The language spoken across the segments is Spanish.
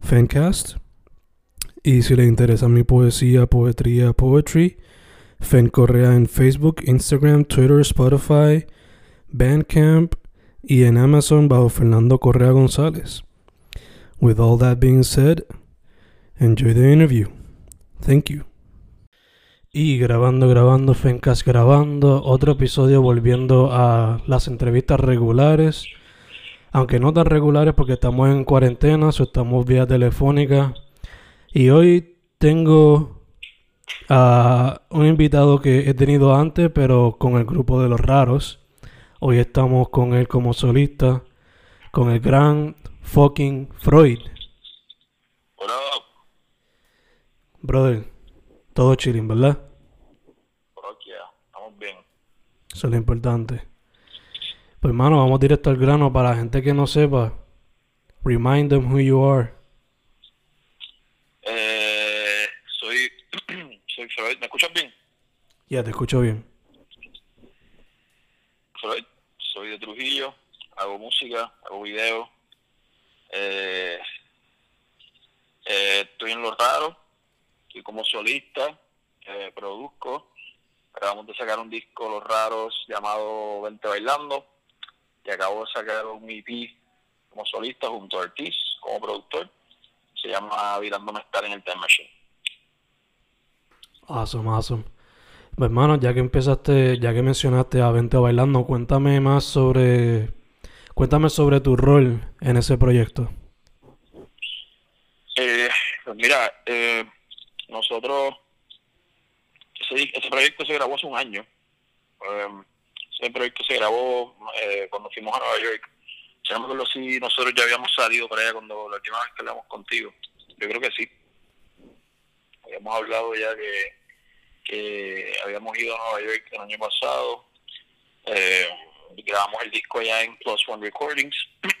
Fancast. Y si le interesa mi poesía, poetría, poetry, Fen Correa en Facebook, Instagram, Twitter, Spotify, Bandcamp y en Amazon bajo Fernando Correa González. With all that being said, enjoy the interview. Thank you. Y grabando, grabando, Fencast grabando, otro episodio volviendo a las entrevistas regulares, aunque no tan regulares porque estamos en cuarentena, o estamos vía telefónica. Y hoy tengo a un invitado que he tenido antes, pero con el grupo de los raros. Hoy estamos con él como solista, con el gran fucking Freud. Hola, Brother, todo chilling, ¿verdad? parroquia, estamos bien. Eso es lo importante. Pues hermano, vamos directo al grano para la gente que no sepa. Remind them who you are. Eh, soy, soy Freud, ¿me escuchas bien? Ya, te escucho bien. Freud, soy de Trujillo, hago música, hago video. Eh, eh, estoy en Los Raros, estoy como solista, eh, produzco. Acabamos de sacar un disco, Los Raros, llamado Vente Bailando. Y acabo de sacar un EP como solista junto a Ortiz, como productor. Se llama Virándome Estar en el Time Machine. Awesome, awesome. Pues hermano, ya que empezaste, ya que mencionaste a Vente Bailando, cuéntame más sobre... Cuéntame sobre tu rol en ese proyecto. Eh, pues mira, eh, nosotros, ese, ese proyecto se grabó hace un año. Eh, ese proyecto se grabó eh, cuando fuimos a Nueva York. Yo no me acuerdo si nosotros ya habíamos salido para allá cuando la última vez que hablamos contigo. Yo creo que sí. Habíamos hablado ya que, habíamos ido a Nueva York el año pasado. Eh, grabamos el disco allá en Plus One Recordings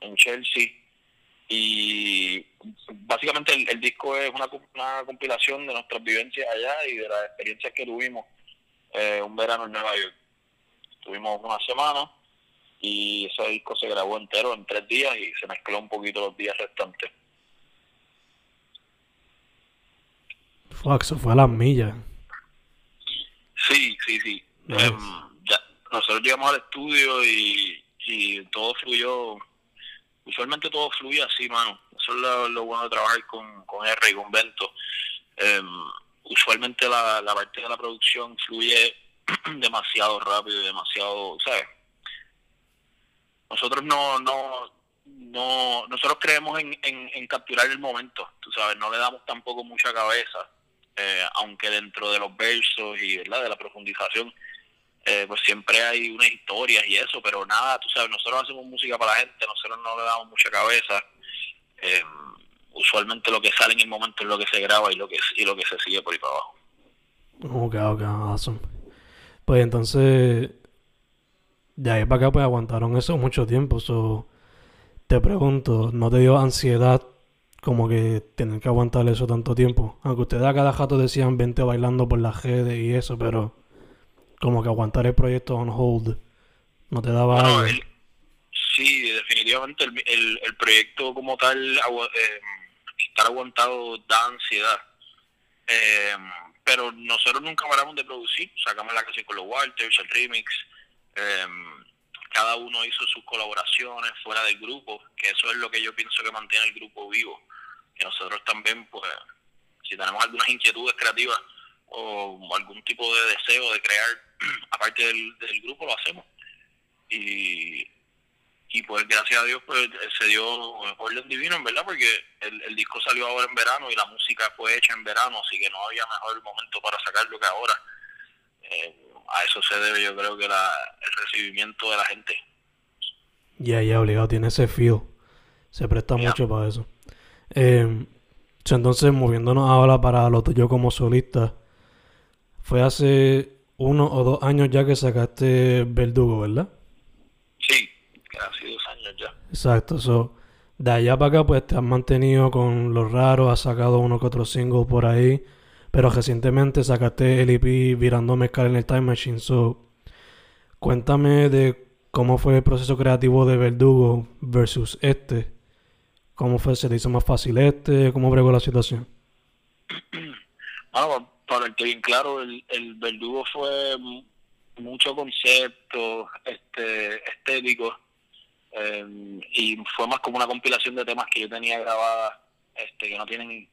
en Chelsea y básicamente el, disco es una, una compilación de nuestras vivencias allá y de las experiencias que tuvimos eh, un verano en Nueva York. Tuvimos una semana y ese disco se grabó entero en tres días y se mezcló un poquito los días restantes. Fuck, eso fue a las millas. Sí, sí, sí. Nice. Em, ya, nosotros llegamos al estudio y, y todo fluyó, usualmente todo fluye así, mano. Eso es lo, lo bueno de trabajar con, con R y con Bento. Em, usualmente la, la parte de la producción fluye demasiado rápido y demasiado, ¿sabes? Nosotros no, no, no, nosotros creemos en, en, capturar el momento, tú sabes, no le damos tampoco mucha cabeza, eh, aunque dentro de los versos y ¿verdad? de la profundización, eh, pues siempre hay unas historias y eso, pero nada, tú sabes, nosotros hacemos música para la gente, nosotros no le damos mucha cabeza. Eh, usualmente lo que sale en el momento es lo que se graba y lo que y lo que se sigue por ahí para abajo. Ok, ok, awesome. Pues entonces, de ahí para acá, pues aguantaron eso mucho tiempo. So, te pregunto, ¿no te dio ansiedad como que tener que aguantar eso tanto tiempo? Aunque ustedes a cada rato decían vente bailando por las redes y eso, pero como que aguantar el proyecto on hold, ¿no te daba Bueno, el- sí, definitivamente el, el, el proyecto como tal, eh, estar aguantado da ansiedad. Eh, pero nosotros nunca paramos de producir, sacamos la canción con los Walters, el remix, eh, cada uno hizo sus colaboraciones fuera del grupo, que eso es lo que yo pienso que mantiene el grupo vivo. Que nosotros también, pues, si tenemos algunas inquietudes creativas o algún tipo de deseo de crear, aparte del, del grupo, lo hacemos. Y, pues gracias a Dios pues se dio orden divino en verdad porque el, el, disco salió ahora en verano y la música fue hecha en verano así que no había mejor momento para sacarlo que ahora. Eh, a eso se debe yo creo que la, el recibimiento de la gente. Ya ya obligado tiene ese feel se presta mucho para eso. Eh, entonces moviéndonos ahora para lo tuyo como solista fue hace uno o dos años ya que sacaste Verdugo verdad sí hace dos años ya. Exacto, so, de allá para acá pues te has mantenido con los raros, has sacado uno que otro single por ahí, pero recientemente sacaste el EP Virando Mezcal en el Time Machine, so, cuéntame de cómo fue el proceso creativo de Verdugo versus este, cómo fue, se te hizo más fácil este, cómo bregó la situación. Bueno, para el que bien claro, el, el Verdugo fue mucho concepto este, estético eh, y fue más como una compilación de temas que yo tenía grabadas este, que no tienen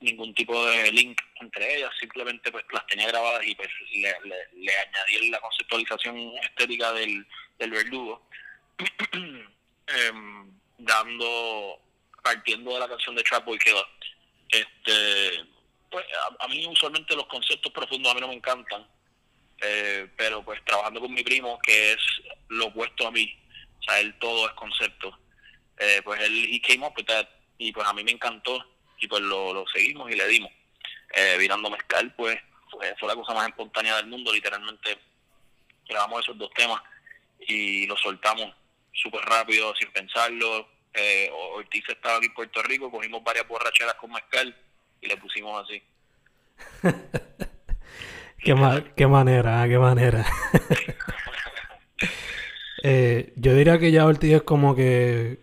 ningún tipo de link entre ellas, simplemente pues las tenía grabadas y pues le, añadí la conceptualización estética del, del verdugo, em, dando, partiendo de la canción de Trap Boy. Este, pues a, a, mí usualmente los conceptos profundos a mí no me encantan, eh, pero pues trabajando con mi primo, que es lo opuesto a mí, sea, él todo es concepto. Eh, pues él he came up with that y pues a mí me encantó y pues lo, lo seguimos y le dimos. Eh, virando mezcal, pues fue, fue la cosa más espontánea del mundo, literalmente grabamos esos dos temas y los soltamos súper rápido, sin pensarlo. Eh, Ortiz estaba aquí en Puerto Rico, cogimos varias borracheras con mezcal y le pusimos así. qué, ma qué manera, qué manera. Eh, yo diría que ya Ortiz es como que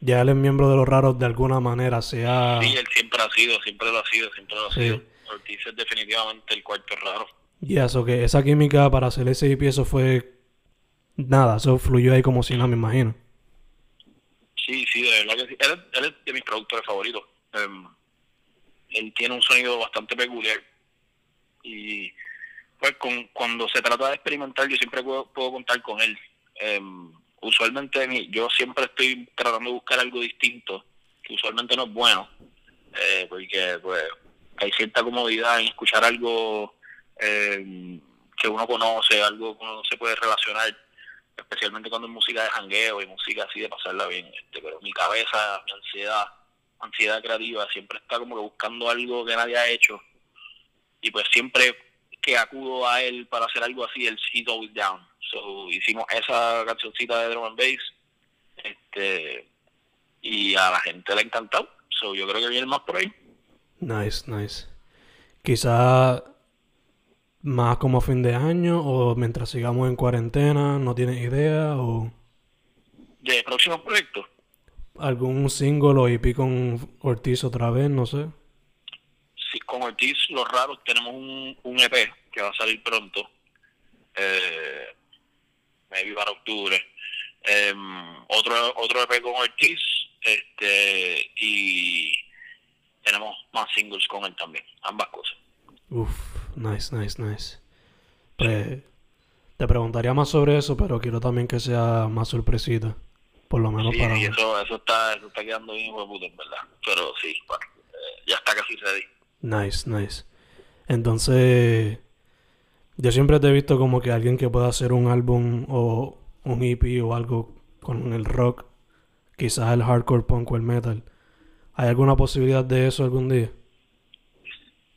ya él es miembro de los raros de alguna manera, sea... Sí, él siempre ha sido, siempre lo ha sido, siempre lo ha sido. Ortiz es definitivamente el cuarto raro. Y eso, que esa química para hacer ese EP, eso fue... Nada, eso fluyó ahí como si nada, me imagino. Sí, sí, de verdad que sí. Él, él es de mis productores favoritos. Um, él tiene un sonido bastante peculiar. Y pues con, cuando se trata de experimentar yo siempre puedo, puedo contar con él. Eh, usualmente yo siempre estoy tratando de buscar algo distinto, que usualmente no es bueno, eh, porque pues hay cierta comodidad en escuchar algo eh, que uno conoce, algo que uno se puede relacionar, especialmente cuando es música de jangueo y música así de pasarla bien. Este, pero mi cabeza, mi ansiedad, ansiedad creativa, siempre está como que buscando algo que nadie ha hecho. Y pues siempre que acudo a él para hacer algo así, el He's Always Down. So, hicimos esa cancioncita de drum and bass este, y a la gente le ha encantado. So, yo creo que viene más por ahí. Nice, nice. Quizá más como fin de año o mientras sigamos en cuarentena, ¿no tienes idea? o ¿De próximos proyectos? ¿Algún single o EP con Ortiz otra vez? No sé con Ortiz, Los Raros, tenemos un, un EP que va a salir pronto, eh, maybe para octubre. Eh, otro, otro EP con Ortiz, este, y tenemos más singles con él también, ambas cosas. Uf, nice, nice, nice. Pues, te preguntaría más sobre eso, pero quiero también que sea más sorpresita. Por lo menos sí, para sí, eso, eso, está, eso está quedando bien, en verdad. Pero sí, bueno, eh, ya está casi ready. Nice, nice. Entonces, yo siempre te he visto como que alguien que pueda hacer un álbum o un EP o algo con el rock, quizás el hardcore punk o el metal. ¿Hay alguna posibilidad de eso algún día?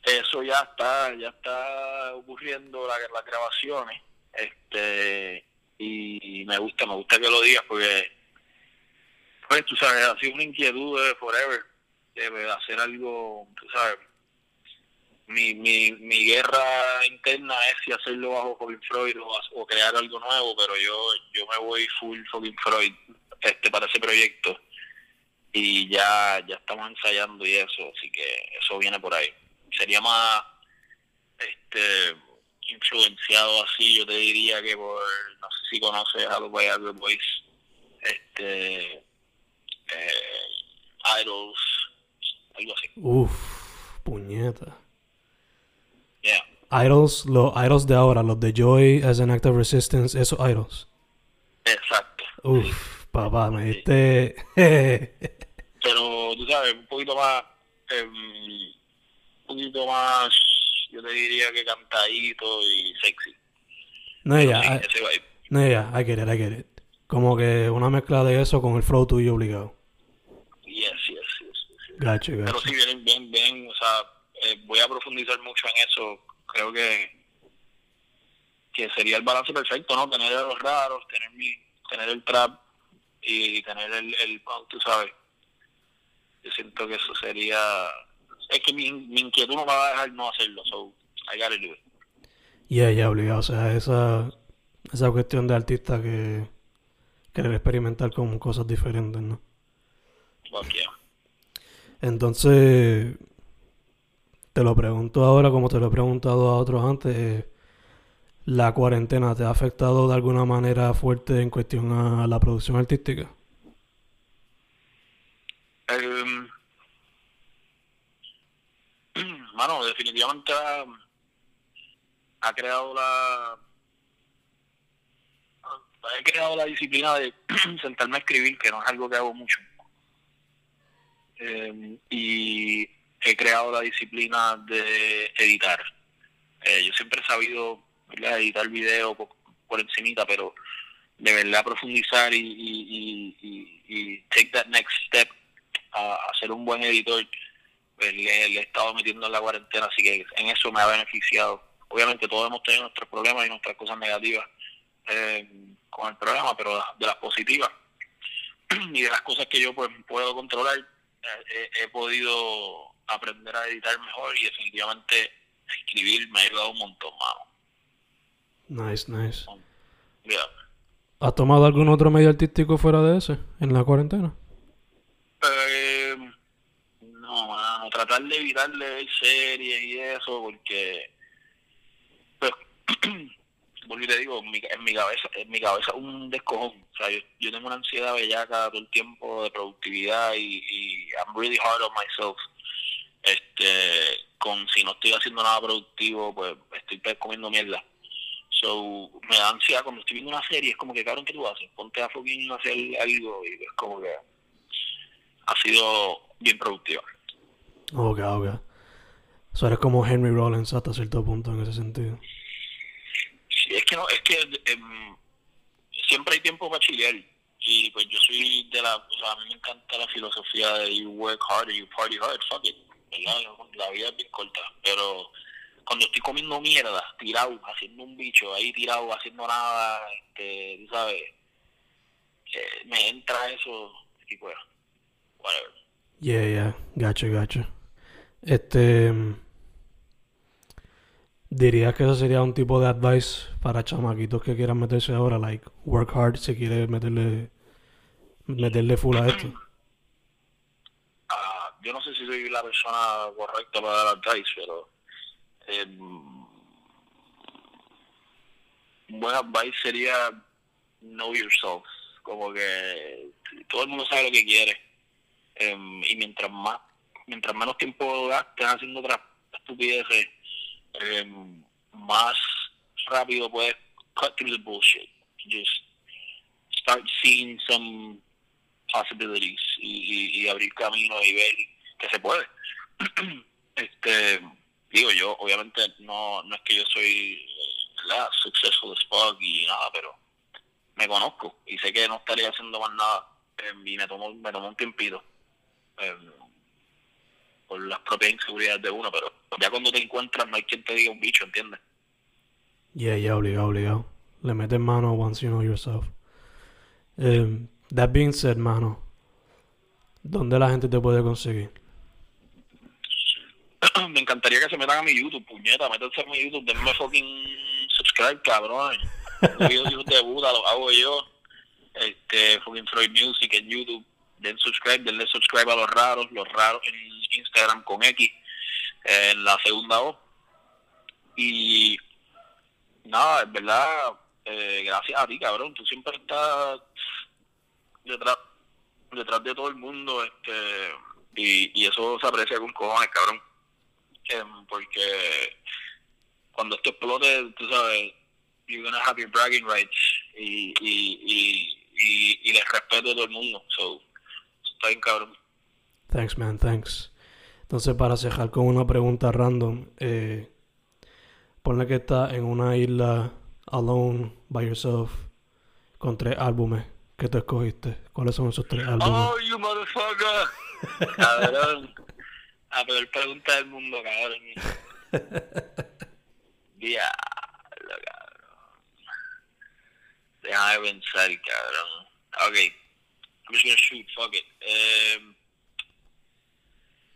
Eso ya está, ya está ocurriendo la, las grabaciones. Este, y me gusta, me gusta que lo digas porque, pues tú sabes, ha sido una inquietud de forever, de hacer algo, tú sabes, mi, mi, mi guerra interna es si hacerlo bajo fucking Freud o, crear algo nuevo, pero yo yo me voy full fucking Freud este para ese proyecto y ya ya estamos ensayando y eso, así que eso viene por ahí. Sería más este influenciado así, yo te diría que por no sé si conoces a los Viagra Boys, este, eh, Idols, algo así. Uf, puñeta. Yeah. Idols, los idols de ahora, los de Joy as an Act of Resistance, esos idols. Exacto. Uf, papá, me diste. Pero tú sabes, un poquito más, em, un poquito más, yo te diría que cantadito y sexy. no, ya, Sí, I- ese vibe. no, ya, I get it, I get it. Como que una mezcla de eso con el flow tuyo obligado. Yes, yes, yes, yes. Gacho, Pero sí, bien, bien, bien, o sea, eh, voy a profundizar mucho en eso. Creo que que sería el balance perfecto, ¿no? Tener a los raros, tener mi, tener el trap y tener el, el punk, tú sabes. Yo siento que eso sería... Es que mi, mi inquietud no me va a dejar no hacerlo, so I gotta do it. Ya, ya, obligado. O sea, esa, esa cuestión de artista que querer experimentar con cosas diferentes, ¿no? Yeah. Entonces, te lo pregunto ahora como te lo he preguntado a otros antes. eh, ¿La cuarentena te ha afectado de alguna manera fuerte en cuestión a la producción artística? Mano, definitivamente ha, creado la he creado la disciplina de sentarme a escribir, que no es algo que hago mucho. Em, y he creado la disciplina de editar. Eh, yo siempre he sabido editar video por, por encimita, pero de verdad profundizar y, y, y, y- take that next step a, a ser un buen editor, pues, le, he estado metiendo en la cuarentena, así que en eso me ha beneficiado. Obviamente todos hemos tenido nuestros problemas y nuestras cosas negativas eh, con el programa, pero de las positivas y de las cosas que yo pues puedo controlar, eh, he, he podido aprender a editar mejor y definitivamente escribir me ha ayudado un montón, mano. Nice, nice. Yeah. ¿Has tomado algún otro medio artístico fuera de ese en la cuarentena? Eh, no, mano, tratar de evitar de ver series y eso, porque, pues, porque te digo, en mi, en mi cabeza, en mi cabeza un descojón. O sea, yo, yo tengo una ansiedad bellaca todo el tiempo de productividad y, y I'm really hard on myself. Con si no estoy haciendo nada productivo, pues estoy comiendo mierda. So, me da ansiedad cuando estoy viendo una serie, es como que, cabrón, ¿qué tú haces? Ponte a fucking hacer algo y es como que ha sido bien productiva. Ok, ok. So eres como Henry Rollins hasta cierto punto en ese sentido. Sí, es que no, es que em, siempre hay tiempo para chilear. Y pues yo soy de la, o sea, a mí me encanta la filosofía de you work hard and you party hard, fuck it. La vida es bien corta. Pero cuando estoy comiendo mierda, tirado, haciendo un bicho, ahí tirado, haciendo nada, este, tú sabes, eh, me entra eso y pues, whatever. Yeah, yeah. Gacho, gacho. Este. mm, Dirías que eso sería un tipo de advice para chamaquitos que quieran meterse ahora, like, work hard si quieres meterle. meterle full a esto. Yo no sé si soy la persona correcta para dar advice, pero eh, buen advice sería know yourself. Como que todo el mundo sabe lo que quiere. Em, y mientras más, mientras menos tiempo gastes haciendo otras estupideces, em, más rápido puedes cut through the bullshit. Just start seeing some possibilities y, y, y abrir camino y ver que se puede. este digo yo, obviamente no, no es que yo soy ¿verdad? successful fuck y nada, pero me conozco y sé que no estaría haciendo más nada eh, y me tomó, me tomó un tiempito eh, por las propias inseguridades de uno, pero ya cuando te encuentras no hay quien te diga un bicho, ¿entiendes? Yeah, yeah, obligado, obligado. Le metes mano once you know yourself. Um, that being said, mano, ¿dónde la gente te puede conseguir? me encantaría que se metan a mi YouTube, puñeta, métanse a mi YouTube, denme fucking subscribe, cabrón. Los videos de puta los hago yo. Este, fucking Freud Music en YouTube. Den subscribe, denle subscribe a los raros, los raros en Instagram con X, en la segunda O. Y nada, en verdad, eh, gracias a ti, cabrón. Tú siempre estás detrás, detrás de todo el mundo, este, y, y eso se aprecia con cojones, cabrón. Porque cuando esto explote, tú sabes, you're gonna have your bragging rights y, y, y, y, y les respeto a todo el mundo. So, está bien, cabrón. Thanks, man, thanks. Entonces, para cerrar con una pregunta random, eh, ponle que estás en una isla alone, by yourself, con tres álbumes. ¿Qué te escogiste? ¿Cuáles son esos tres álbumes? Oh, you motherfucker. cabrón. La peor pregunta del mundo, cabrón. Diablo, cabrón. Déjame pensar, cabrón. Ok. I'm just gonna shoot, fuck it. Um,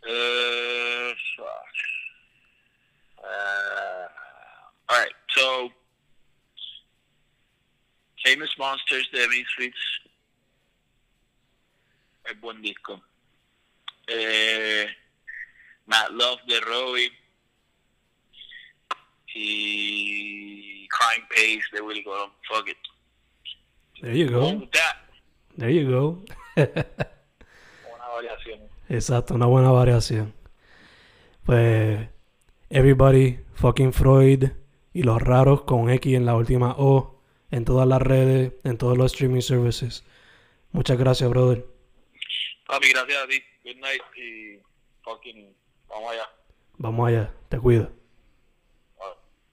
uh, fuck. Uh, alright, so Famous Monsters de Misfits es buen disco. Eh, Matt Love de Robbie y Crime Pace de Willy Colón. Fuck it. There you Go. There you go. Una variación. Exacto, una buena variación. Pues, everybody, fucking Freud y los raros con X en la última O, en todas las redes, en todos los streaming services. Muchas gracias, brother. Papi, gracias a ti. Good night y fucking vamos allá. Vamos allá, te cuido.